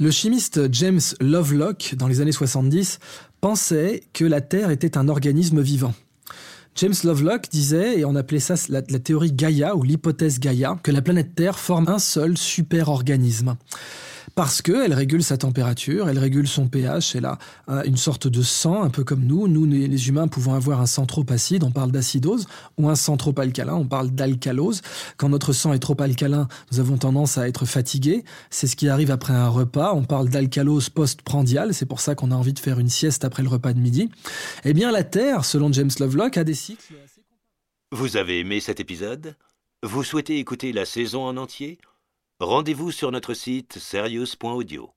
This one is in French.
Le chimiste James Lovelock, dans les années 70, pensait que la Terre était un organisme vivant. James Lovelock disait, et on appelait ça la, théorie Gaïa ou l'hypothèse Gaïa, que la planète Terre forme un seul super-organisme parce qu'elle régule sa température, elle régule son pH, elle a une sorte de sang, un peu comme nous. Nous, les humains, pouvons avoir un sang trop acide, on parle d'acidose, ou un sang trop alcalin, on parle d'alcalose. Quand notre sang est trop alcalin, nous avons tendance à être fatigués. C'est ce qui arrive après un repas. On parle d'alcalose post-prandiale, c'est pour ça qu'on a envie de faire une sieste après le repas de midi. Eh bien, la Terre, selon James Lovelock, a des cycles assez... Vous avez aimé cet épisode? Vous souhaitez écouter la saison en entier? Rendez-vous sur notre site serious.audio.